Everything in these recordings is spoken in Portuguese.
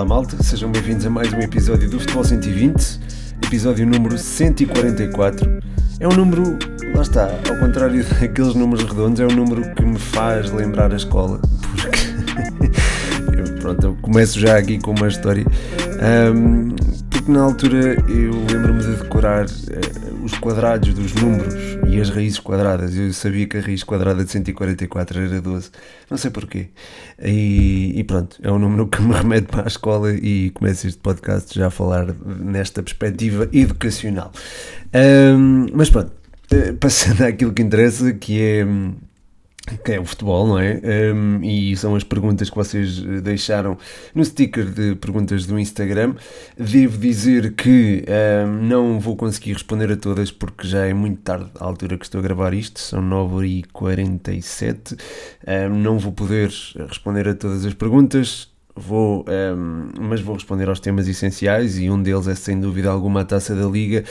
Olá malta, sejam bem-vindos a mais um episódio do Futebol 120, episódio número 144. É um número, lá está, ao contrário daqueles números redondos, é um número que me faz lembrar a escola, porque eu, pronto, eu começo já aqui com uma história. Um, porque na altura eu lembro-me de decorar uh, os quadrados dos números e as raízes quadradas. Eu sabia que a raiz quadrada de 144 era 12, não sei porquê. E, e pronto, é um número que me remete para a escola e começo este podcast já a falar nesta perspectiva educacional. Um, mas pronto, uh, passando àquilo que interessa, que é que é o futebol, não é? Um, e são as perguntas que vocês eh, deixaram no sticker de perguntas do Instagram. Devo dizer que um, não vou conseguir responder a todas porque já é muito tarde à altura que estou a gravar isto, são 9h47. Um, não vou poder responder a todas as perguntas. Vou, mas vou responder aos temas essenciais e um deles é sem dúvida alguma a taça da Liga.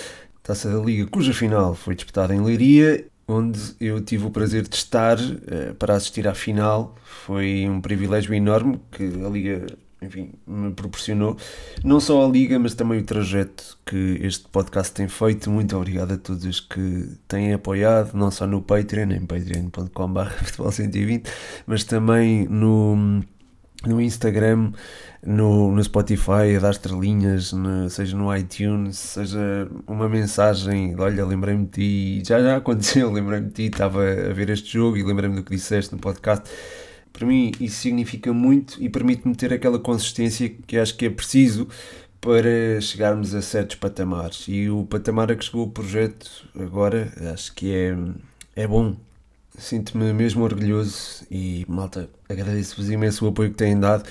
Taça da Liga, cuja final foi disputada em Leiria onde eu tive o prazer de estar uh, para assistir à final. Foi um privilégio enorme que a Liga enfim, me proporcionou. Não só a Liga, mas também o trajeto que este podcast tem feito. Muito obrigado a todos os que têm apoiado, não só no Patreon, em patreon.com.br futebol120, mas também no no Instagram, no, no Spotify, a dar estrelinhas, no, seja no iTunes, seja uma mensagem, olha, lembrei-me de ti, já já aconteceu, lembrei-me de ti, estava a ver este jogo e lembrei-me do que disseste no podcast. Para mim isso significa muito e permite-me ter aquela consistência que acho que é preciso para chegarmos a certos patamares. E o patamar a que chegou o projeto agora acho que é, é bom, Sinto-me mesmo orgulhoso e, malta, agradeço-vos imenso o apoio que têm dado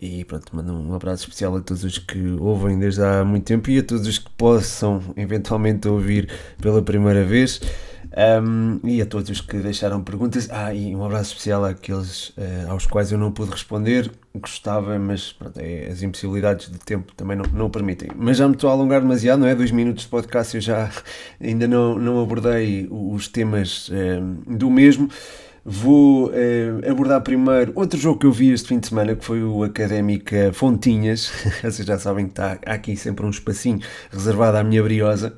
e pronto, mando um abraço especial a todos os que ouvem desde há muito tempo e a todos os que possam eventualmente ouvir pela primeira vez. Um, e a todos os que deixaram perguntas. Ah, e um abraço especial àqueles uh, aos quais eu não pude responder. Gostava, mas pronto, é, as impossibilidades de tempo também não, não permitem. Mas já me estou a alongar demasiado, não é? Dois minutos de podcast eu já ainda não, não abordei os temas uh, do mesmo. Vou uh, abordar primeiro outro jogo que eu vi este fim de semana, que foi o Académica Fontinhas. Vocês já sabem que está aqui sempre um espacinho reservado à minha briosa.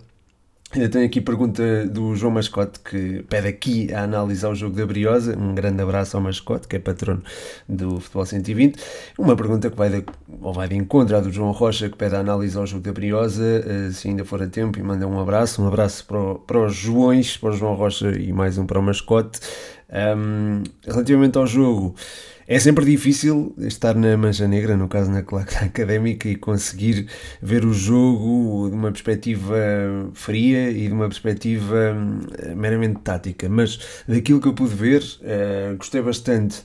Eu tenho aqui pergunta do João Mascote que pede aqui a analisar o jogo da Briosa. Um grande abraço ao Mascote, que é patrono do Futebol 120. Uma pergunta que vai de, ou vai de encontro à do João Rocha, que pede a analisar o jogo da Briosa, eh, se ainda for a tempo, e manda um abraço. Um abraço para, para os Joões, para o João Rocha e mais um para o Mascote. Um, relativamente ao jogo. É sempre difícil estar na mancha negra, no caso na claque académica, e conseguir ver o jogo de uma perspectiva fria e de uma perspectiva hum, meramente tática. Mas daquilo que eu pude ver, uh, gostei bastante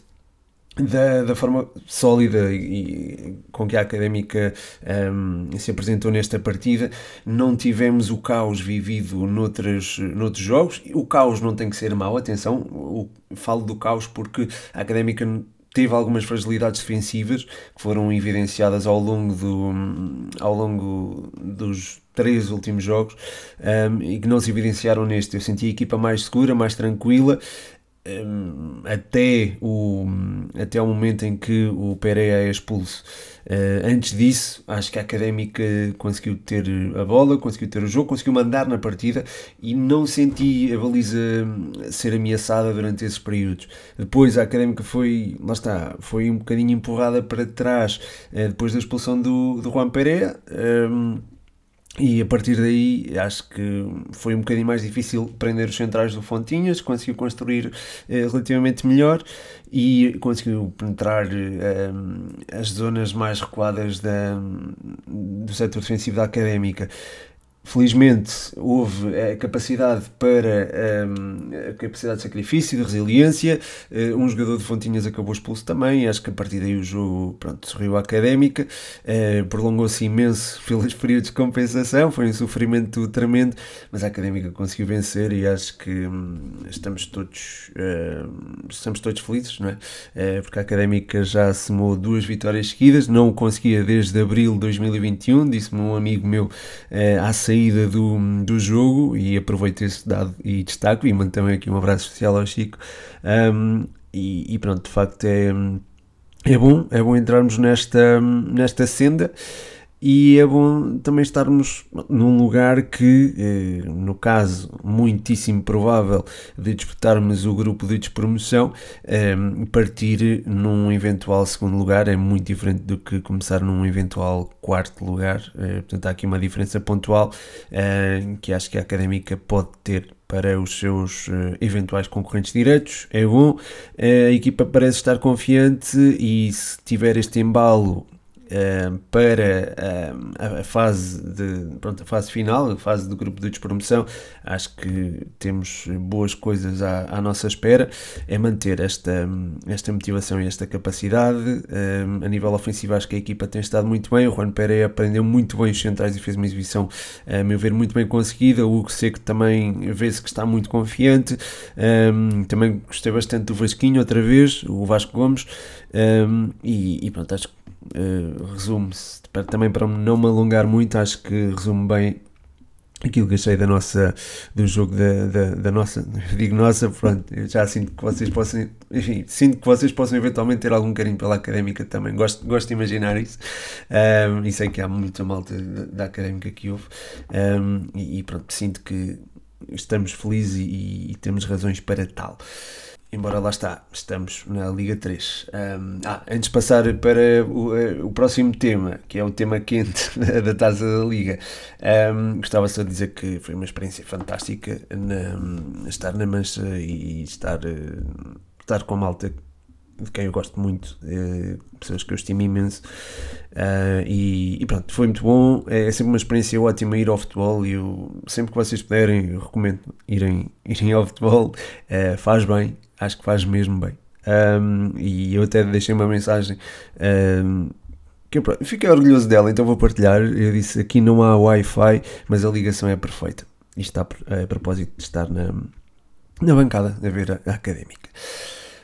da, da, forma sólida e, com que a Académica um, se apresentou nesta partida, não tivemos o caos vivido noutros, noutros jogos. O caos não tem que ser mau, atenção, o, falo do caos porque a Académica teve algumas fragilidades defensivas que foram evidenciadas ao longo, do, ao longo dos três últimos jogos um, e que não se evidenciaram neste. Eu senti a equipa mais segura, mais tranquila. Até, o, até o momento em que o Pereira é expulso. Uh, antes disso, acho que a Académica conseguiu ter a bola, conseguiu ter o jogo, conseguiu mandar na partida e não senti a baliza ser ameaçada durante esses períodos. Depois a Académica foi, lá está, foi um bocadinho empurrada para trás uh, depois da expulsão do, do Juan Pereira. Um, e a partir daí acho que foi um bocadinho mais difícil prender os centrais do Fontinhas, conseguiu construir eh, relativamente melhor e conseguiu penetrar eh, as zonas mais recuadas da, do setor defensivo da académica. Felizmente houve a capacidade para um, a capacidade de sacrifício, de resiliência. Uh, um jogador de Fontinhas acabou expulso também. Acho que a partir daí o jogo pronto, sorriu à académica. Uh, Prolongou-se imenso pelos períodos de compensação. Foi um sofrimento tremendo, mas a académica conseguiu vencer e acho que um, estamos todos uh, estamos todos felizes, não é? porque a académica já somou duas vitórias seguidas. Não o conseguia desde abril de 2021, disse-me um amigo meu à saída do, do jogo e aproveito esse dado e destaco e mando também aqui um abraço especial ao Chico. Um, e, e, pronto, de facto é, é bom, é bom entrarmos nesta, nesta senda e é bom também estarmos num lugar que, eh, no caso muitíssimo provável de disputarmos o grupo de despromoção, eh, partir num eventual segundo lugar é muito diferente do que começar num eventual quarto lugar. Eh, portanto, há aqui uma diferença pontual que acho que a académica pode ter para os seus eventuais concorrentes diretos. É bom, a equipa parece estar confiante e se tiver este embalo uh, para uh, a fase de pronto, a fase final, a fase do grupo de despromoção, acho que temos boas coisas à, à nossa espera, é manter esta, esta motivação e esta capacidade, uh, a nível ofensivo acho que a equipa tem estado muito bem, o Juan Pereira aprendeu muito bem os centrais e fez uma exibição, a meu ver, muito bem conseguida, o Hugo Seco também vê-se que está muito confiante, um, também gostei bastante do Vasquinho outra vez, o Vasco Gomes, um, e, e pronto, acho que uh, resume-se, também para não me alongar muito, acho que resume bem aquilo que achei da nossa, do jogo da, da, da, nossa, digo nossa, pronto, eu já sinto que vocês possam, enfim, sinto que vocês possam eventualmente ter algum carinho pela académica também, gosto, gosto de imaginar isso, um, e sei que há muita malta da, da académica que houve, um, e, e, pronto, sinto que estamos felizes e, e temos razões para tal embora lá está, estamos na Liga 3. Um, ah, antes de passar para o, eh, o, próximo tema, que é o tema quente da Taça da Liga, um, gostava só de dizer que foi uma experiência fantástica na, estar na Mancha e estar, uh, estar com a malta de quem eu gosto muito, uh, pessoas que eu estimo imenso. Uh, e, e, pronto, foi muito bom. É, é, sempre uma experiência ótima ir ao futebol e eu, sempre que vocês puderem, eu recomendo irem, irem ao futebol. Uh, faz bem, acho que faz mesmo bem. Um, e eu até deixei uma mensagem um, que eu fiquei orgulhoso dela, então vou partilhar. Eu disse aqui não há Wi-Fi, mas a ligação é perfeita. Isto está a propósito de estar na, na bancada a ver a, a académica.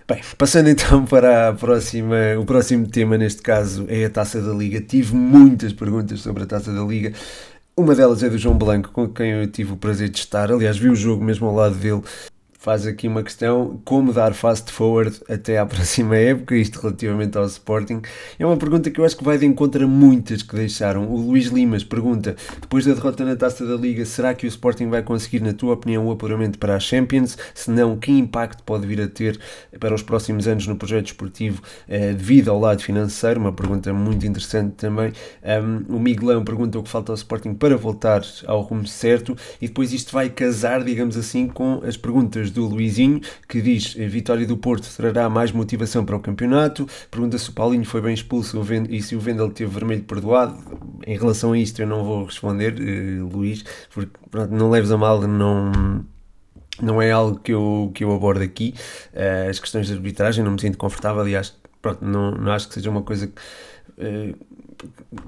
Bem, passando então para a próxima, o próximo tema, neste caso é a Taça da Liga. Tive muitas perguntas sobre a Taça da Liga. Uma delas é do João Blanco, com quem eu tive o prazer de estar. Aliás, vi o jogo mesmo ao lado dele faz aqui uma questão: como dar fast forward até à próxima época? Isto relativamente ao Sporting. É uma pergunta que eu acho que vai de encontro a muitas que deixaram. O Luís Limas pergunta: depois da derrota na taça da Liga, será que o Sporting vai conseguir, na tua opinião, o apuramento para a Champions? Se não, que impacto pode vir a ter para os próximos anos no projeto esportivo eh, devido ao lado financeiro? Uma pergunta muito interessante também. Um, o Miguelão pergunta o que falta ao Sporting para voltar ao rumo certo, e depois isto vai casar, digamos assim, com as perguntas do Luizinho, que diz a vitória do Porto trará mais motivação para o campeonato. Pergunta se o Paulinho foi bem expulso e se o Vendel teve vermelho perdoado. Em relação a isto eu não vou responder, uh, Luís, porque pronto, não leves a mal, não não é algo que eu, que eu abordo aqui. Uh, as questões de arbitragem não me sinto confortável acho, pronto, não, não acho que seja uma coisa que, uh,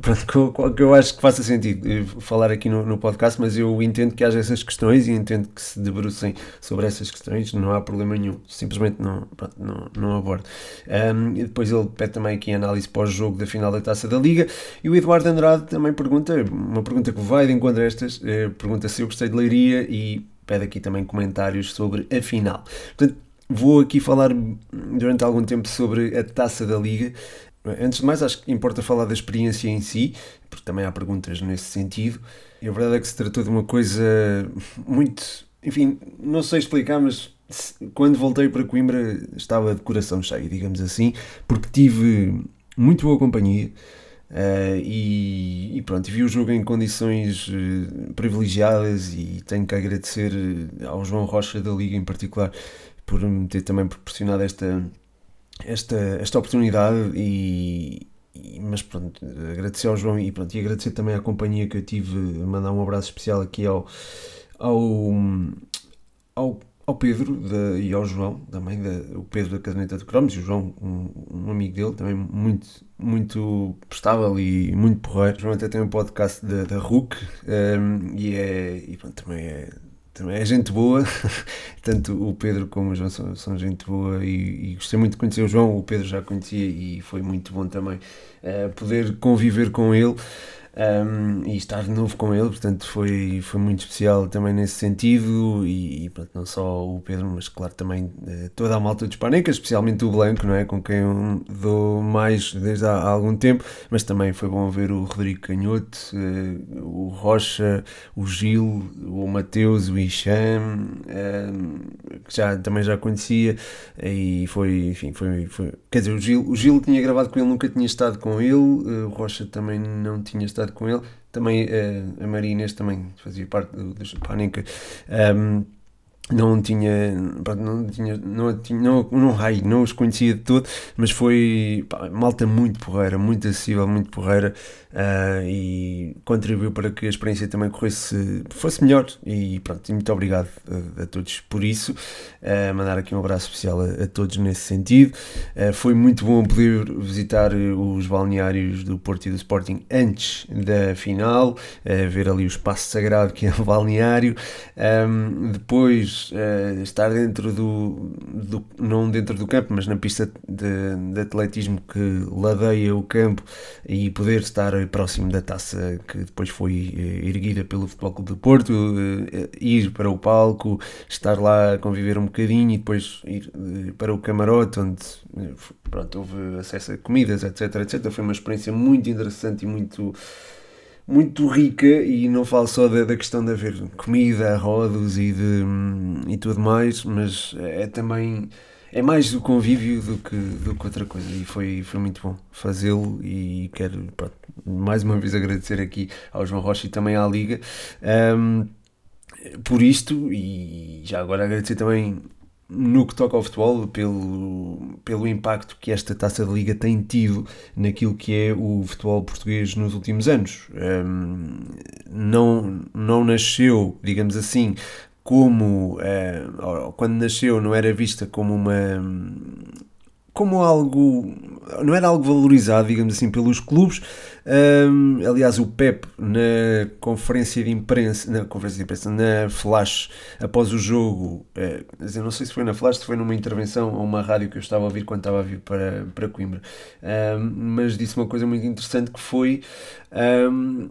pronto, que eu acho que faça sentido eh, falar aqui no, no, podcast, mas eu entendo que haja essas questões e entendo que se debrucem sobre essas questões, não há problema nenhum, simplesmente não, pronto, não, não abordo. Um, e depois ele pede também aqui análise pós-jogo da final da Taça da Liga e o Eduardo Andrade também pergunta, uma pergunta que vai de encontro a estas, eh, pergunta se eu gostei de Leiria e pede aqui também comentários sobre a final. Portanto, vou aqui falar durante algum tempo sobre a Taça da Liga. Antes de mais, acho que importa falar da experiência em si, porque também há perguntas nesse sentido. E a verdade é que se tratou de uma coisa muito. Enfim, não sei explicar, mas quando voltei para Coimbra estava de coração cheio, digamos assim, porque tive muito boa companhia. Uh, e, e, pronto, vi o jogo em condições uh, privilegiadas e tenho que agradecer ao João Rocha da Liga em particular por me ter também proporcionado esta, esta, esta oportunidade e, e, mas pronto, agradecer ao João e pronto, e agradecer também à companhia que eu tive, mandar um abraço especial aqui ao, ao, ao, ao Pedro e ao João, também o Pedro da Caderneta de Cromos e o João, um, um, amigo dele, também muito, muito prestável e muito porreiro. O João até tem um podcast da, da RUC um, e, é, e pronto, também é é gente boa, tanto o Pedro como o João são, são gente boa e, e, gostei muito de conhecer o João, o Pedro já conhecia e foi muito bom também uh, poder conviver com ele. Um, e estar de novo com ele, portanto foi, foi muito especial também nesse sentido. E, e pronto, não só o Pedro, mas claro também uh, toda a malta dos Panecas, especialmente o Blanco, não é? com quem eu dou mais desde há, há algum tempo, mas também foi bom ver o Rodrigo Canhoto, uh, o Rocha, o Gil, o Mateus, o Isham, que já, também já conhecia. E foi, enfim, foi, foi quer dizer, o Gil, o Gil tinha gravado com ele, nunca tinha estado com ele, uh, o Rocha também não tinha estado com ele. Também uh, a Maria Inês também fazia parte do, do Pânica. Um, não tinha, não tinha, não, tinha, não, não, não os conhecia de todo, mas foi pá, malta muito porreira, muito acessível, muito porreira uh, e contribuiu para que a experiência também corresse, fosse melhor. E pronto, muito obrigado a, a todos por isso, uh, mandar aqui um abraço especial a, a todos nesse sentido, uh, foi muito bom poder visitar os balneários do Porto e do Sporting antes da final, ver ali o espaço sagrado que é o balneário, um, depois estar dentro do, do, não dentro do campo, mas na pista de, de atletismo que ladeia o campo e poder estar próximo da taça que depois foi eh, erguida pelo Futebol Clube do Porto, eh, ir para o palco, estar lá a conviver um bocadinho e depois ir eh, para o camarote, onde pronto, houve acesso a comidas, etc, etc. Foi uma experiência muito interessante e muito muito rica e não falo só da, da questão de haver comida, rodos e, de, e tudo mais, mas é também é mais o convívio do que, do que outra coisa e foi, foi muito bom fazê-lo e quero pronto, mais uma vez agradecer aqui ao João Rocha e também à Liga um, por isto e já agora agradecer também no que toca ao futebol, pelo, pelo impacto que esta taça de liga tem tido naquilo que é o futebol português nos últimos anos. Um, não, não nasceu, digamos assim, como uh, quando nasceu não era vista como uma como algo não era algo valorizado digamos assim pelos clubes. Um, aliás o Pep na conferência de imprensa na conferência de imprensa na Flash após o jogo eu não sei se foi na Flash se foi numa intervenção ou uma rádio que eu estava a ouvir quando estava a vir para, para Coimbra. Um, mas disse uma coisa muito interessante que foi um,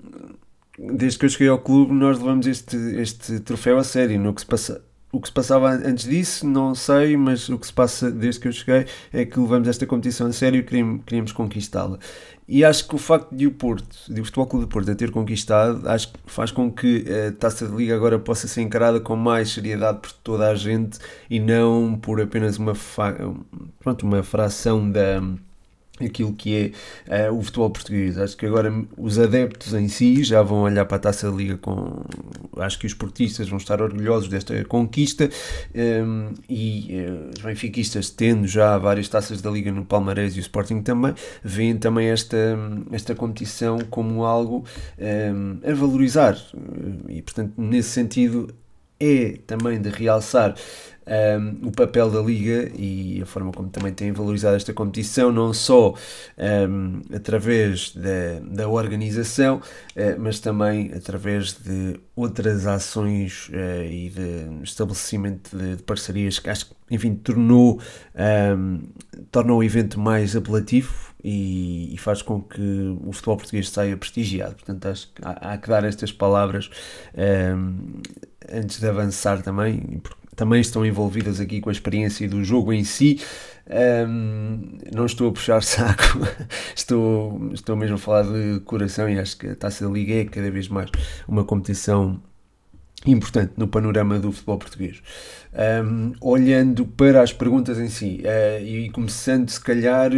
desde que eu cheguei ao clube, nós levamos este, este troféu a sério. No que se passa, o que se passava antes disso, não sei, mas o que se passa desde que eu cheguei é que levamos esta competição a sério e queríamos, queríamos conquistá-la. E acho que o facto de o Porto, de o Futebol Clube de Porto a ter conquistado, acho que faz com que a Taça de Liga agora possa ser encarada com mais seriedade por toda a gente e não por apenas uma, pronto, uma fração da aquilo que é uh, o futebol português. Acho que agora os adeptos em si já vão olhar para a Taça da Liga com. Acho que os portistas vão estar orgulhosos desta conquista um, ehm, e uh, os benfiquistas, tendo já várias taças da Liga no Palmarés e o Sporting também, veem também esta, esta competição como algo um, ehm, a valorizar. E, portanto, nesse sentido, é também de realçar um, o papel da Liga e a forma como também tem valorizado esta competição, não só um, através da, da organização, uh, mas também através de outras ações uh, e de estabelecimento de, de, parcerias que acho que, enfim, tornou, um, torna o evento mais apelativo e, e, faz com que o futebol português saia prestigiado. Portanto, acho que há, há que dar estas palavras antes de avançar também, também estão envolvidas aqui com a experiência do jogo em si. Um, não estou a puxar saco, estou, estou mesmo a falar de coração e acho que a Taça da Liga é cada vez mais uma competição importante no panorama do futebol português. Um, olhando para as perguntas em si uh, e começando se calhar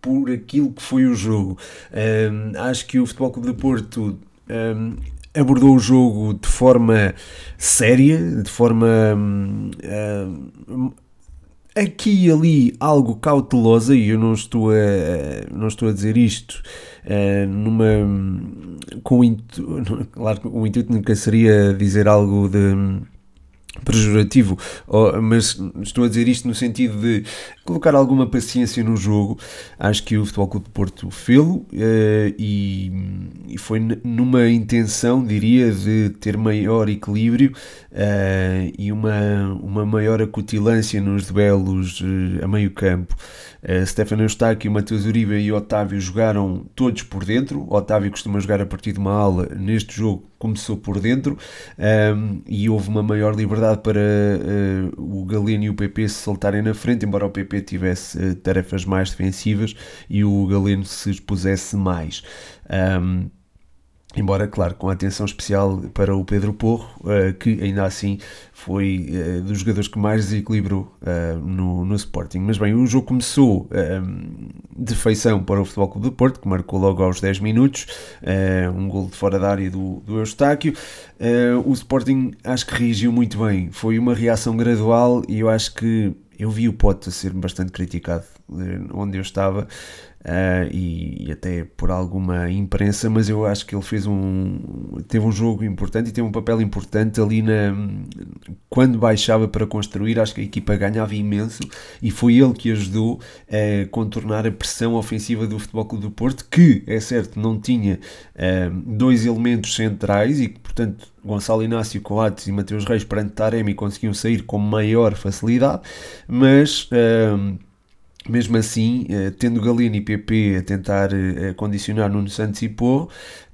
por aquilo que foi o jogo, um, acho que o Futebol Clube de Porto um, abordou o jogo de forma séria, de forma uh, aqui e ali algo cautelosa, e eu não estou a, não estou a dizer isto uh, numa com o intuito, claro o intuito nunca seria dizer algo de pejorativo, mas estou a dizer isto no sentido de colocar alguma paciência no jogo. Acho que o Futebol Clube de Porto fê-lo eh, e, foi numa intenção, diria, de ter maior equilíbrio uh, e uma, uma maior acutilância nos duelos uh, a meio campo. Stefano Eustáquio, Matheus Uribe e Otávio jogaram todos por dentro. Otávio costuma jogar a partir de uma ala. Neste jogo começou por dentro um, e houve uma maior liberdade para uh, o Galeno e o PP se soltarem na frente, embora o PP tivesse uh, tarefas mais defensivas e o Galeno se expusesse mais. Um, Embora, claro, com atenção especial para o Pedro Porro, uh, que ainda assim foi uh, dos jogadores que mais desequilibrou uh, no, no Sporting. Mas bem, o jogo começou de feição para o Futebol Clube do Porto, que marcou logo aos 10 minutos, um gol de fora da área do, do Eustáquio. o Sporting acho que reagiu muito bem, foi uma reação gradual e eu acho que eu vi o Pote a ser bastante criticado onde eu estava uh, e, e, até por alguma imprensa, mas eu acho que ele fez um teve um jogo importante e teve um papel importante ali na quando baixava para construir, acho que a equipa ganhava imenso e foi ele que ajudou a contornar a pressão ofensiva do Futebol Clube do Porto, que é certo não tinha uh, dois elementos centrais e que portanto Gonçalo Inácio Coates e Mateus Reis perante Taremi conseguiam sair com maior facilidade, mas uh, mesmo assim, eh, tendo Galeno e PP a tentar eh, condicionar Nuno Santos e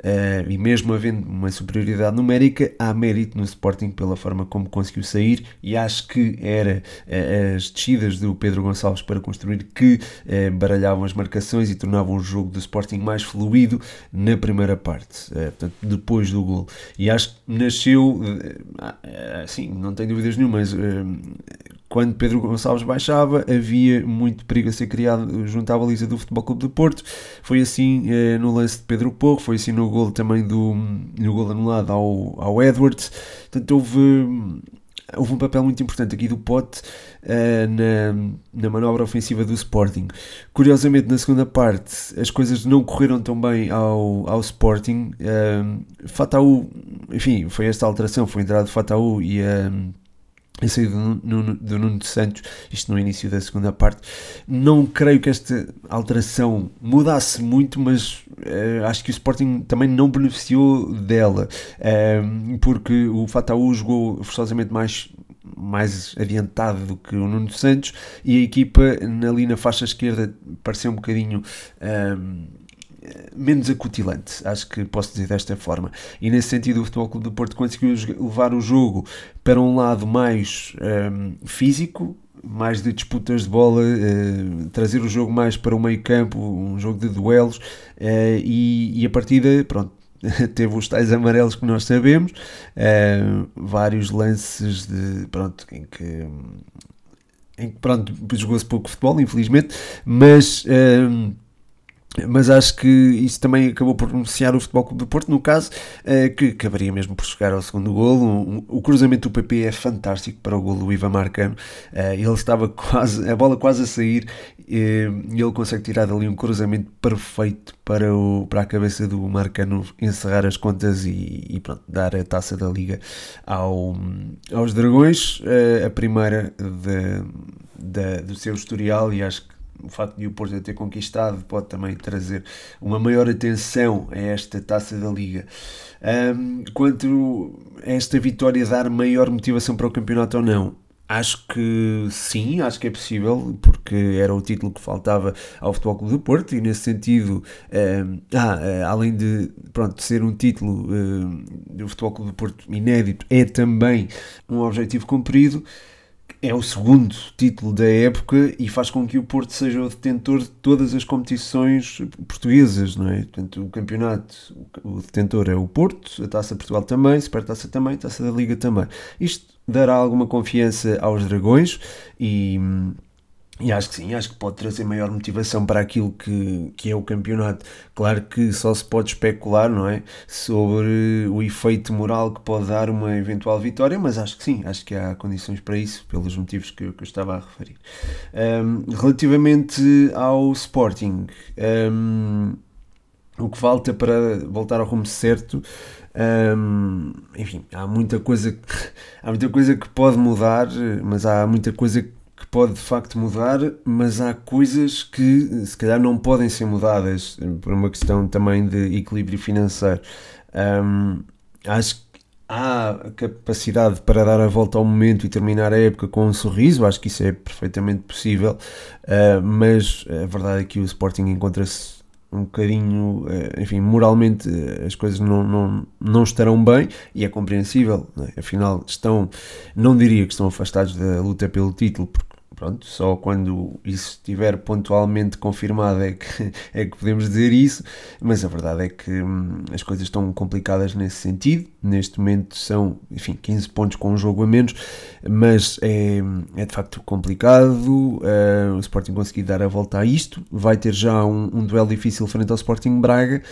eh, e mesmo havendo uma superioridade numérica, há mérito no Sporting pela forma como conseguiu sair e acho que era as descidas do Pedro Gonçalves para construir que baralhavam as marcações e tornavam o jogo do Sporting mais fluido na primeira parte, portanto, depois do gol. E acho que nasceu, assim, não tenho dúvidas nenhumas, quando Pedro Gonçalves baixava, havia muito perigo a ser criado junto à baliza do Futebol Clube do Porto. Foi assim eh, no lance de Pedro Porro, foi assim no gol também do no gol anulado ao, ao Edwards. Portanto, houve, houve um papel muito importante aqui do Pote uh, na, na manobra ofensiva do Sporting. Curiosamente, na segunda parte, as coisas não correram tão bem ao, ao Sporting. Uh, Fataú, enfim, foi esta alteração, foi de Fataú e a. Uh, a saída do, Nuno de Santos, isto no início da segunda parte. Não creio que esta alteração mudasse muito, mas uh, acho que o Sporting também não beneficiou dela, uh, porque o Fataú jogou forçosamente mais mais adiantado do que o Nuno Santos e a equipa ali na faixa esquerda pareceu um bocadinho uh, menos acutilante, acho que posso dizer desta forma. E nesse sentido, o Futebol Clube do Porto conseguiu levar o jogo para um lado mais um, físico, mais de disputas de bola, uh, trazer o jogo mais para o meio-campo, um jogo de duelos, uh, e, e a partida, pronto, teve os tais amarelos que nós sabemos, uh, vários lances de, pronto, em que em que pronto, jogou-se pouco futebol, infelizmente, mas mas acho que isso também acabou por beneficiar o Futebol Clube do Porto, no caso, eh, que acabaria mesmo por chegar ao segundo golo. O cruzamento do PP é fantástico para o golo do Ivan Marcano. Eh, ele estava quase, a bola quase a sair eh, e ele consegue tirar dali um cruzamento perfeito para, o, para a cabeça do Marcano encerrar as contas e, e pronto, dar a taça da Liga ao, aos Dragões, a primeira de, de, do seu historial e acho que o facto de o Porto ter conquistado pode também trazer uma maior atenção a esta taça da Liga. Um, quanto a esta vitória dar maior motivação para o campeonato ou não, Acho que sim, acho que é possível, porque era o título que faltava ao Futebol Clube do Porto e nesse sentido, ah, ah, além de pronto, ser um título do Futebol Clube do Porto inédito, é também um objetivo cumprido é o segundo título da época e faz com que o Porto seja o detentor de todas as competições portuguesas, não é? Portanto, o campeonato, o detentor é o Porto, a Taça Portugal também, Supertaça também, Taça da Liga também. Isto dará alguma confiança aos Dragões e e acho que sim, acho que pode trazer maior motivação para aquilo que, que é o campeonato. Claro que só se pode especular, não é? Sobre o efeito moral que pode dar uma eventual vitória, mas acho que sim, acho que há condições para isso, pelos motivos que, que eu estava a referir. Um, relativamente ao Sporting, um, o que falta para voltar ao rumo certo Um, enfim, há muita coisa há muita coisa que pode mudar, mas há muita coisa que pode de facto mudar, mas há coisas que se calhar não podem ser mudadas por uma questão também de equilíbrio financeiro. Um, acho que há capacidade para dar a volta ao momento e terminar a época com um sorriso, acho que isso é perfeitamente possível, uh, mas a verdade é que o Sporting encontra-se um bocadinho, eh, enfim, moralmente eh, as coisas não, não, não estarão bem e é compreensível, é? afinal estão, não diria que estão afastados da luta pelo título, porque Pronto, só quando isso estiver pontualmente confirmado é que, é que podemos dizer isso, mas a verdade é que hum, as coisas estão complicadas nesse sentido. Neste momento são, enfim, 15 pontos com um jogo a menos, mas é, é de facto complicado. Uh, o Sporting conseguir dar a volta a isto. Vai ter já um, um duelo difícil frente ao Sporting Braga.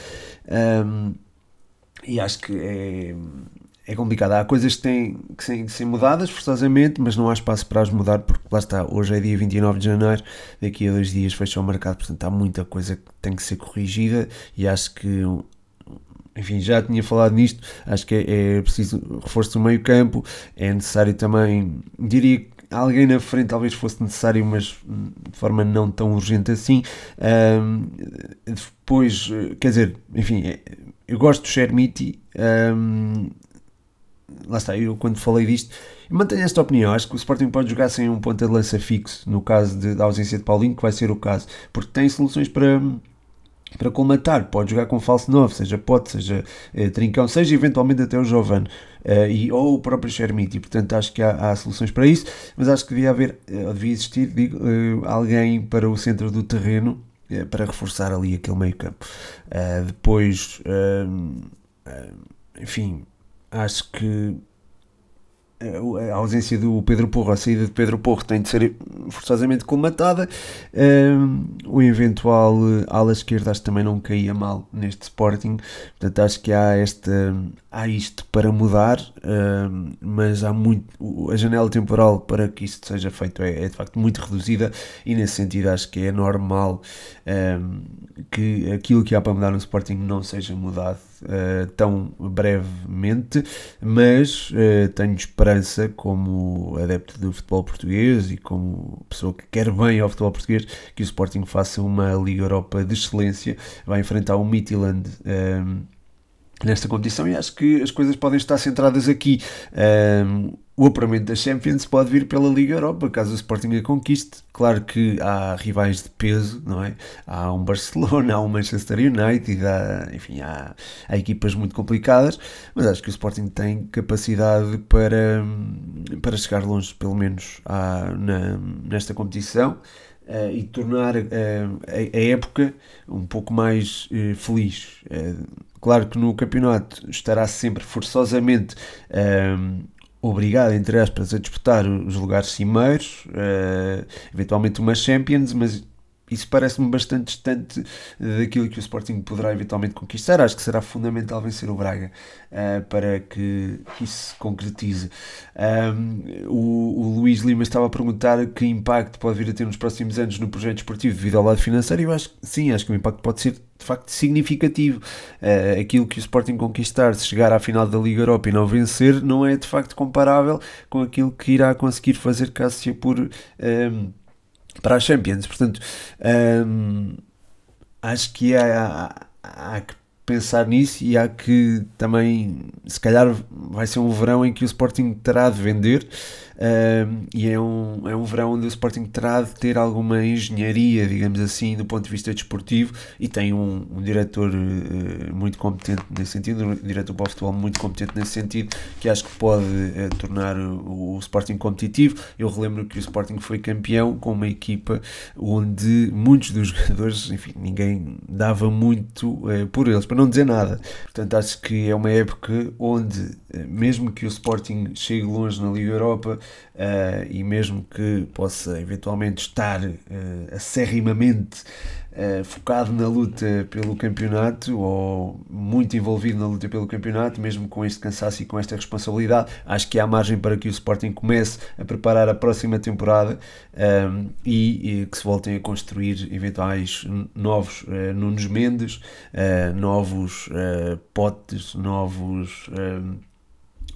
Um, e acho que é, é complicado. Há coisas que têm que ser, que ser, mudadas forçosamente, mas não há espaço para as mudar, porque lá está, hoje é dia 29 de janeiro, daqui a dois dias fecha o mercado, portanto há muita coisa que tem que ser corrigida e acho que. Enfim, já tinha falado nisto, acho que é, é preciso reforço do meio campo, é necessário também, diria que alguém na frente talvez fosse necessário, mas de forma não tão urgente assim. Um, depois, quer dizer, enfim, é, eu gosto do Shermiti, um, lá está, eu quando falei disto, mantenho esta opinião. Acho que o Sporting pode jogar sem um ponta de lança fixo, no caso de, da ausência de Paulinho, que vai ser o caso, porque tem soluções para, para colmatar. Pode jogar com falso novo, seja Pote, seja eh, Trincão, seja eventualmente até o Jovane, eh, e, ou o próprio Chermiti. Portanto, acho que há, há, soluções para isso, mas acho que devia haver, eh, devia existir, digo, eh, alguém para o centro do terreno para reforçar ali aquele meio campo. Depois, enfim acho que a ausência do Pedro Porro, a saída de Pedro Porro tem de ser forçosamente colmatada. Um, o eventual ala esquerda acho que também não caía mal neste Sporting. Portanto, acho que há, esta, há isto para mudar, um, mas há muito. A janela temporal para que isto seja feito é, é, de facto muito reduzida e nesse sentido acho que é normal um, que aquilo que há para mudar no Sporting não seja mudado uh, tão brevemente, mas uh, tenho esperança, como adepto do futebol português e como pessoa que quer bem ao futebol português, que o Sporting faça uma Liga Europa de excelência, vai enfrentar o Midtjylland. Nesta competição e acho que as coisas podem estar centradas aqui. Um, o apuramento da Champions pode vir pela Liga Europa, caso o Sporting a conquiste. Claro que há rivais de peso, não é? Há um Barcelona, há um Manchester United, há, enfim, há, há equipas muito complicadas, mas acho que o Sporting tem capacidade para, para chegar longe, pelo menos, à, na, nesta competição. Uh, e tornar uh, a, a, época um pouco mais uh, feliz. claro que no campeonato estará sempre forçosamente obrigado, entre aspas, a disputar os lugares cimeiros, eventualmente uma Champions, mas isso parece-me bastante distante daquilo que o Sporting poderá eventualmente conquistar. Acho que será fundamental vencer o Braga uh, para que isso se concretize. Um, o, o, Luís Lima estava a perguntar que impacto pode vir a ter nos próximos anos no projeto esportivo devido ao lado financeiro. Eu acho que sim, acho que o impacto pode ser de facto significativo. Uh, aquilo que o Sporting conquistar, se chegar à final da Liga Europa e não vencer, não é de facto comparável com aquilo que irá conseguir fazer caso se apure. Um, para a Champions. Portanto, hum, acho que há, há, há, que pensar nisso e há que também, se calhar, vai ser um verão em que o Sporting terá de vender e é um, é um verão onde o Sporting terá de ter alguma engenharia, digamos assim, do ponto de vista desportivo e tem um, um diretor uh, muito competente nesse sentido, um diretor para o futebol muito competente nesse sentido, que acho que pode uh, tornar o, o, Sporting competitivo. Eu relembro que o Sporting foi campeão com uma equipa onde muitos dos jogadores, enfim, ninguém dava muito uh, por eles, para não dizer nada. Portanto, acho que é uma época onde, mesmo que o Sporting chegue longe na Liga Europa, uh, e mesmo que possa eventualmente estar uh, acerrimamente uh, focado na luta pelo campeonato ou muito envolvido na luta pelo campeonato, mesmo com este cansaço e com esta responsabilidade. Acho que há margem para que o Sporting comece a preparar a próxima temporada um, ehm, e, e, que se voltem a construir eventuais novos uh, Nunes Mendes, novos Potes, novos. Ehm,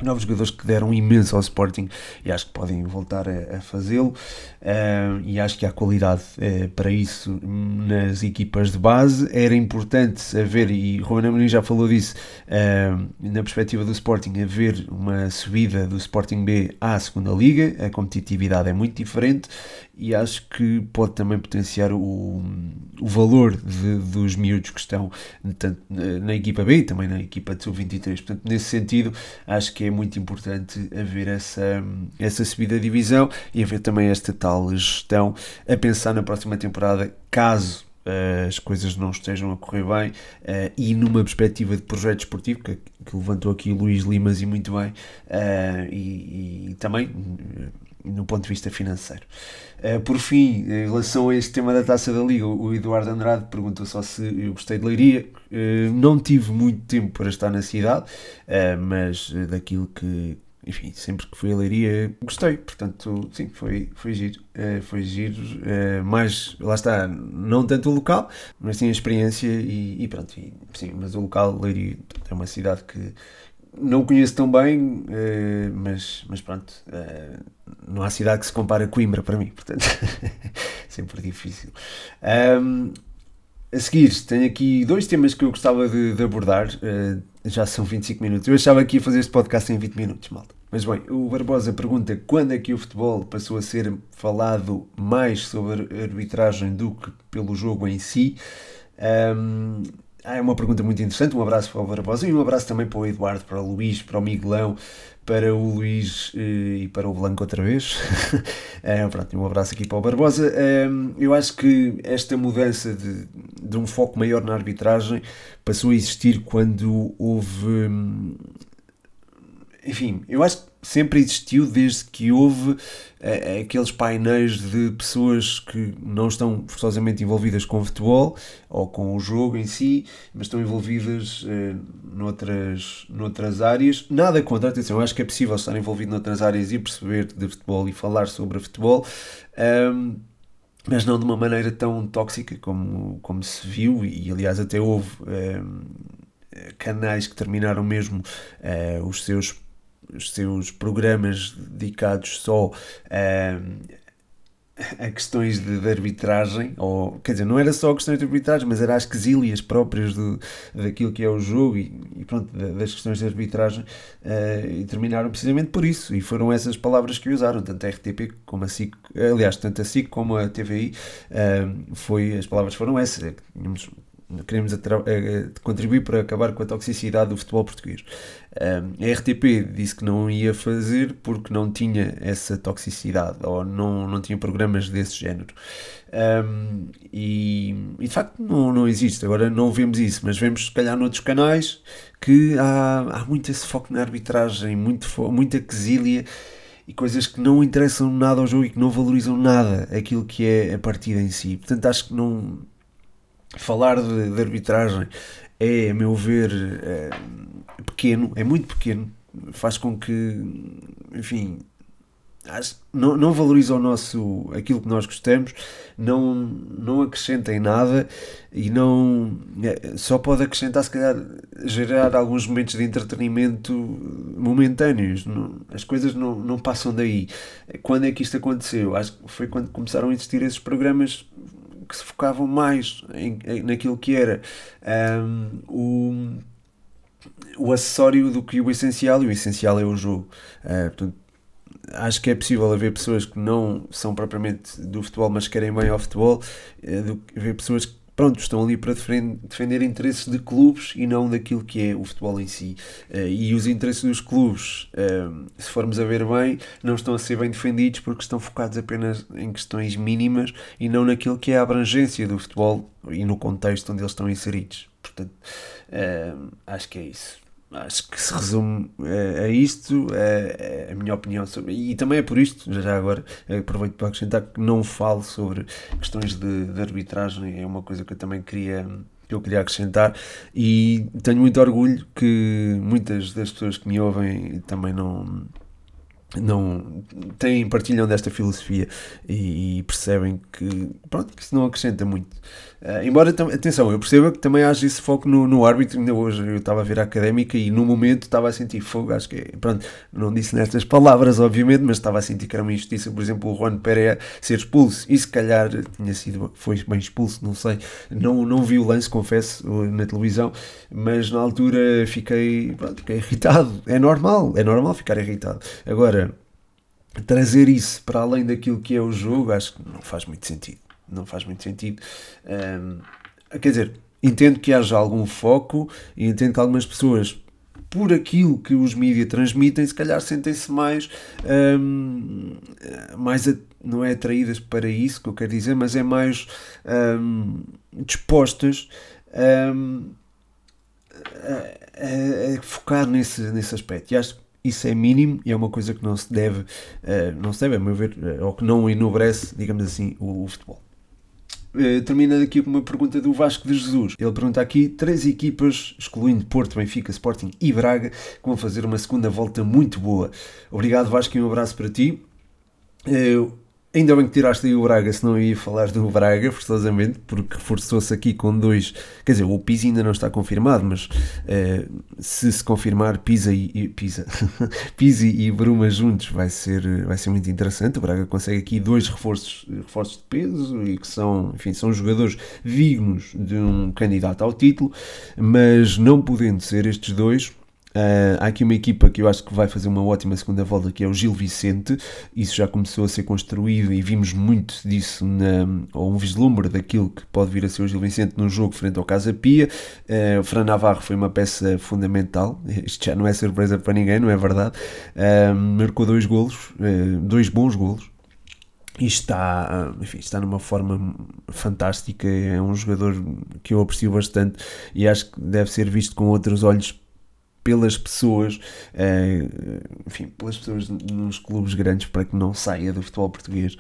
novos jogadores que deram imenso ao Sporting e acho que podem voltar a, a fazê-lo. Uh, e acho que há qualidade uh, para isso nas equipas de base. Era importante haver e Ruben Amorim já falou disso uh, na perspectiva do Sporting haver uma subida do Sporting B à segunda liga. A competitividade é muito diferente e acho que pode também potenciar o, o valor de, dos miúdos que estão tanto na equipa B e também na equipa de sub-23 portanto nesse sentido acho que é muito importante haver essa, essa subida de divisão e haver também esta tal gestão a pensar na próxima temporada, caso uh, as coisas não estejam a correr bem uh, e numa perspectiva de projeto esportivo, que, levantou aqui Luís Limas e muito bem, uh, e, e, também no ponto de vista financeiro. Uh, por fim, em relação a este tema da taça da Liga, o Eduardo Andrade perguntou só se eu gostei de Leiria. Uh, não tive muito tempo para estar na cidade, uh, mas daquilo que, enfim, sempre que fui a Leiria gostei, portanto, sim, foi, foi giro. foi giro, mas lá está, não tanto o local, mas sim a experiência e, e pronto, e, sim, mas o local, Leiria, é uma cidade que não conheço tão bem, mas, mas pronto não há cidade que se compare a Coimbra para mim, portanto, sempre difícil. Um, a seguir, tenho aqui dois temas que eu gostava de, de abordar. Uh, já são 25 minutos. Eu achava que ia fazer este podcast em 20 minutos, malta. Mas bem, o Barbosa pergunta quando é que o futebol passou a ser falado mais sobre arbitragem do que pelo jogo em si. Um, é uma pergunta muito interessante. Um abraço para o Barbosa e um abraço também para o Eduardo, para o Luís, para o Miguelão, para o Luís eh, e para o Blanco outra vez. é, pronto, um abraço aqui para o Barbosa. eu acho que esta mudança de, de um foco maior na arbitragem passou a existir quando houve. Hum, enfim, eu acho que sempre existiu desde que houve é, aqueles painéis de pessoas que não estão forçosamente envolvidas com o futebol ou com o jogo em si, mas estão envolvidas é, noutras, noutras áreas. Nada contra, atenção, acho que é possível estar envolvido noutras áreas e perceber de futebol e falar sobre futebol. Um, mas não de uma maneira tão tóxica como, como se viu, e aliás até houve canais que terminaram mesmo os seus os seus programas dedicados só a, a questões de, de, arbitragem, ou quer dizer, não era só questões de arbitragem, mas era as quesilhas próprias do, daquilo que é o jogo e, e pronto, das questões de arbitragem, uh, e terminaram precisamente por isso, e foram essas palavras que usaram, tanto a RTP como a SIC, aliás, tanto a SIC como a TVI, uh, eh, foi, as palavras foram essas, é tínhamos queremos contribuir para acabar com a toxicidade do futebol português. a RTP disse que não ia fazer porque não tinha essa toxicidade ou não, não tinha programas desse género. Um, e, e, de facto não, não existe. Agora não vemos isso, mas vemos se calhar noutros canais que há, há muito esse foco na arbitragem, muito, muita quesilha e coisas que não interessam nada ao jogo e que não valorizam nada aquilo que é a partida em si. Portanto, acho que não falar de, de arbitragem é, a meu ver, é, pequeno, é muito pequeno, faz com que, enfim, não, não valoriza o nosso, aquilo que nós gostamos, não, não acrescenta em nada e não é, só pode acrescentar, se calhar, gerar alguns momentos de entretenimento momentâneos. Não, as coisas não, não passam daí. Quando é que isto aconteceu? Acho que foi quando começaram a existir esses programas que se focavam mais em, em naquilo que era um, o, o acessório do que o essencial, e o essencial é o jogo. Uh, portanto, acho que é possível haver pessoas que não são propriamente do futebol, mas querem bem ao futebol, uh, haver pessoas que pronto, estão ali para defender, interesses de clubes e não daquilo que é o futebol em si. Uh, e os interesses dos clubes, uh, se formos a ver bem, não estão a ser bem defendidos porque estão focados apenas em questões mínimas e não naquilo que é a abrangência do futebol e no contexto onde eles estão inseridos. Portanto, uh, acho que é isso. Acho que se resume a, a isto, a, a, minha opinião sobre. E também é por isto, já agora, aproveito para acrescentar que não falo sobre questões de, de arbitragem, é uma coisa que eu também queria que eu queria acrescentar e tenho muito orgulho que muitas das pessoas que me ouvem também não não têm, partilham desta filosofia e, e, percebem que, pronto, que isso não acrescenta muito. Uh, embora, atenção, eu percebo que também haja esse foco no, no árbitro. Ainda hoje eu estava a ver a académica e no momento estava a sentir fogo. Acho que, pronto, não disse nestas palavras, obviamente, mas estava a sentir que era uma injustiça. Por exemplo, o Juan Pereira ser expulso e se calhar tinha sido, foi bem expulso, não sei. Não, não vi o lance, confesso, na televisão, mas na altura fiquei, pronto, fiquei irritado. É normal, é normal ficar irritado. Agora, trazer isso para além daquilo que é o jogo, acho que não faz muito sentido não faz muito sentido. Um, quer dizer, entendo que haja algum foco e entendo que algumas pessoas, por aquilo que os mídias transmitem, se calhar sentem-se mais, um, mais não é atraídas para isso que eu quero dizer, mas é mais um, dispostas a, a, a, focar nesse, nesse aspecto. E acho isso é mínimo e é uma coisa que não se deve, uh, não se deve, a meu ver, uh, ou que não enobrece, digamos assim, o, o futebol. Uh, termina aqui com uma pergunta do Vasco de Jesus. Ele pergunta aqui: três equipas, excluindo Porto, Benfica, Sporting e Braga, que vão fazer uma segunda volta muito boa. Obrigado, Vasco, e um abraço para ti. Ainda bem que tiraste aí o Braga, senão eu ia falar do Braga, forçosamente, porque reforçou-se aqui com dois. Quer dizer, o Pisa ainda não está confirmado, mas uh, se se confirmar Pisa e, Pisa, Pisa e Bruma juntos vai ser, vai ser muito interessante. O Braga consegue aqui dois reforços, reforços de peso e que são, enfim, são jogadores dignos de um candidato ao título, mas não podendo ser estes dois Uh, há aqui uma equipa que eu acho que vai fazer uma ótima segunda volta, que é o Gil Vicente. Isso já começou a ser construído e vimos muito disso, na, ou um vislumbre daquilo que pode vir a ser o Gil Vicente no jogo frente ao Casa Pia. Uh, o Fran Navarro foi uma peça fundamental. Isto já não é surpresa para ninguém, não é verdade? Uh, marcou dois golos, dois bons golos e está, enfim, está numa forma fantástica. É um jogador que eu aprecio bastante e acho que deve ser visto com outros olhos pelas pessoas, uh, enfim, pelas pessoas nos clubes grandes para que não saia do futebol português.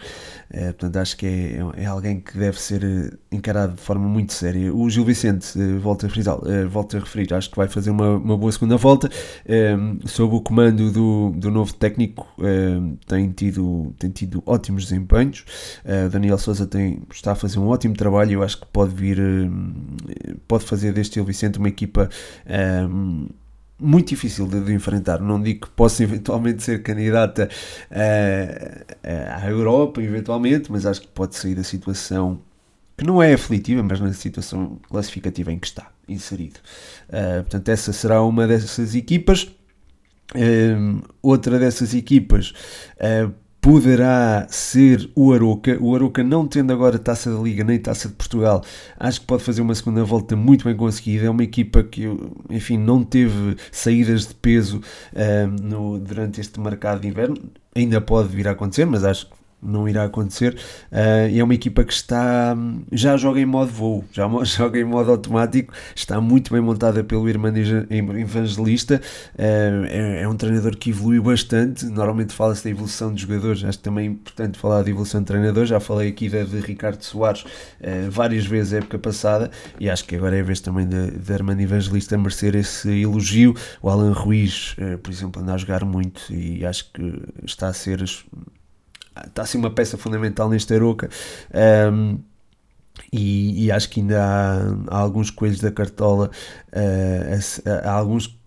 Uh, portanto, acho que é, é, alguém que deve ser eh, encarado de forma muito séria. O Gil Vicente, volto, a frisar, volto a referir, acho que vai fazer uma, uma boa segunda volta. sob o comando do, do novo técnico, tem, tido, tem tido ótimos desempenhos. Daniel Souza tem, está a fazer um ótimo trabalho. Eu acho que pode vir, pode fazer deste Gil Vicente uma equipa muito difícil de, enfrentar. Não digo que possa eventualmente ser candidata à Europa, eventualmente, mas acho que pode sair da situação que não é aflitiva, mas na situação classificativa em que está inserido. Uh, portanto, essa será uma dessas equipas. Uh, outra dessas equipas uh, poderá ser o Aroca. O Aroca, não tendo agora taça da Liga nem taça de Portugal, acho que pode fazer uma segunda volta muito bem conseguida. É uma equipa que, enfim, não teve saídas de peso uh, no, durante este mercado de inverno. Ainda pode vir a acontecer, mas acho não irá acontecer. Uh, é uma equipa que está já joga em modo voo, já joga em modo automático, está muito bem montada pelo Evangelista. Uh, é, é, um treinador que evoluiu bastante. Normalmente fala-se da evolução de jogadores, acho que também é importante falar de evolução de treinador. Já falei aqui da de Ricardo Soares uh, várias vezes a época passada e acho que agora é a vez também da Armando Evangelista merecer esse elogio. O Alan Ruiz, por exemplo, anda a jogar muito e acho que está a ser está assim uma peça fundamental neste Aroca. Um, e, e, acho que ainda há, há alguns coelhos da cartola, uh, há alguns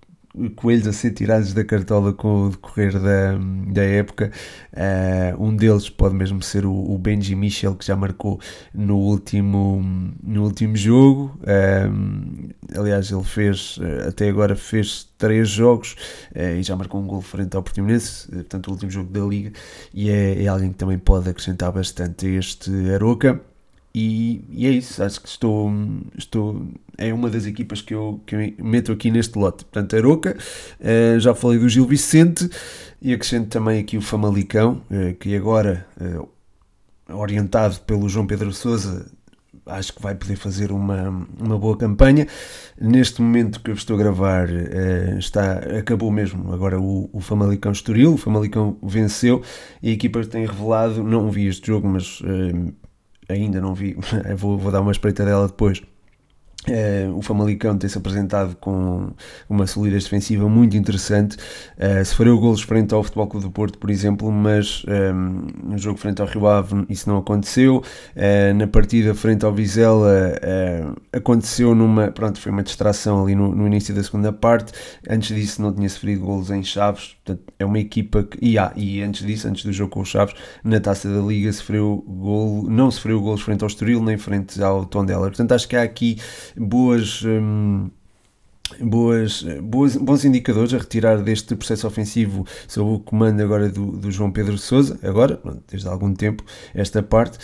coelhos a ser tirados da cartola com o decorrer da, da época. Uh, um deles pode mesmo ser o, o, Benji Michel, que já marcou no último, no último jogo. Uh, aliás, ele fez, uh, até agora, fez três jogos e já marcou um gol frente ao Portimonense, portanto, o último jogo da Liga. E é, é alguém que também pode acrescentar bastante a este Aroca. E, e, é isso, acho que estou, estou. É uma das equipas que eu, que eu meto aqui neste lote. Portanto, Aroca, uh, já falei do Gil Vicente e acrescento também aqui o Famalicão, uh, que agora, uh, orientado pelo João Pedro Souza, acho que vai poder fazer uma, uma boa campanha. Neste momento que eu estou a gravar, está, acabou mesmo agora o, o Famalicão Estoril, o Famalicão venceu e a equipa tem revelado, não vi este jogo, mas ainda não vi, vou, vou dar uma espreita dela depois Uh, o Famalicão tem-se apresentado com uma solidez defensiva muito interessante. Uh, sofreu golos frente ao Futebol Clube do Porto, por exemplo, mas um, ehm, no jogo frente ao Rio Ave isso não aconteceu. Uh, na partida frente ao Vizela aconteceu numa. Pronto, foi uma distração ali no, no, início da segunda parte. Antes disso não tinha sofrido golos em Chaves. Portanto, é uma equipa que. E, ah, e antes disso, antes do jogo com os Chaves, na taça da Liga sofreu golo, não sofreu golos frente ao Estoril nem frente ao Tondela. Portanto, acho que há aqui boas. Hum, boas, boas, bons indicadores a retirar deste processo ofensivo sob o comando agora do, do João Pedro Sousa, agora, desde há algum tempo, esta parte,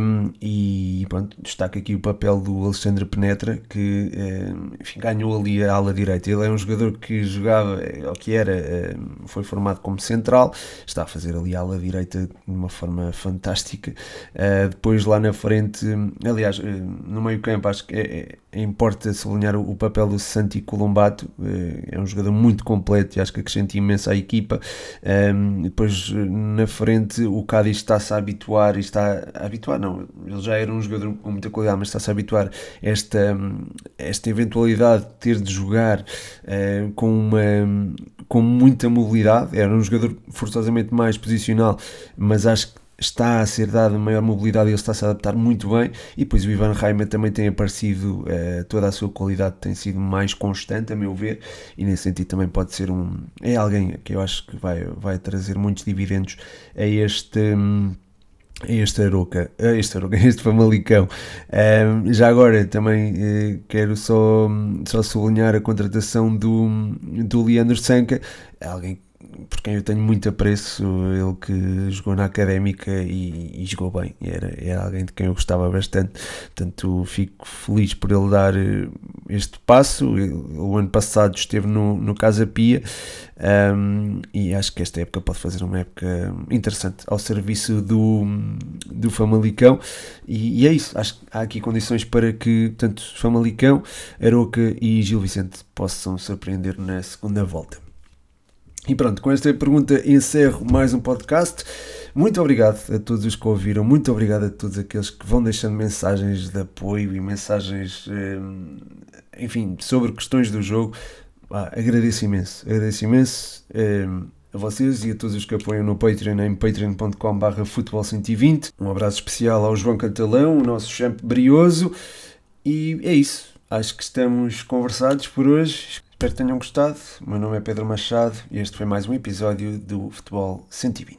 um, e pronto, destaca aqui o papel do Alexandre Penetra, que um, enfim, ganhou ali a ala direita. Ele é um jogador que jogava, ou que era, um, foi formado como central, está a fazer ali a ala direita de uma forma fantástica. Uh, depois lá na frente, aliás, no meio campo, acho que é, é, importa sublinhar o, o papel do Santi Colombato, eh, é um jogador muito completo e acho que acrescenta imenso à equipa. Um, depois na frente o Cádiz está-se a habituar, está a habituar, não, ele já era um jogador com muita qualidade, mas está-se a habituar esta, esta eventualidade de ter de jogar uh, com, uma, com muita mobilidade. Era um jogador forçosamente mais posicional, mas acho que está a ser dada maior mobilidade e ele está-se a adaptar muito bem. E depois o Ivan Reimer também tem aparecido, uh, toda a sua qualidade tem sido mais constante, a meu ver, e nesse sentido também pode ser um. É alguém que eu acho que vai, vai trazer muitos dividendos a este. Um, este Aroca, este Aroca, este Famalicão. Um, já agora também uh, quero só, só sublinhar a contratação do, do Leandro Sanca, alguém por quem eu tenho muito apreço, ele que jogou na académica e, e jogou bem, era, era alguém de quem eu gostava bastante, portanto fico feliz por ele dar eh, este passo. O ano passado esteve no, no Casa Pia um, e acho que esta época pode fazer uma época interessante ao serviço do, do Famalicão. E, e é isso, acho que há aqui condições para que tanto Famalicão, Aroca e Gil Vicente possam surpreender na segunda volta. E pronto, com esta pergunta encerro mais um podcast. Muito obrigado a todos os que ouviram, muito obrigado a todos aqueles que vão deixando mensagens de apoio e mensagens, eh, enfim, sobre questões do jogo. Ah, agradeço imenso, agradeço imenso eh, a vocês e a todos os que apoiam no Patreon em patreon.com.br futebol120. Um abraço especial ao João Cantalão, o nosso champ brioso. E é isso. Acho que estamos conversados por hoje. Espero que tenham gostado. O meu nome é Pedro Machado e este foi mais um episódio do Futebol 120.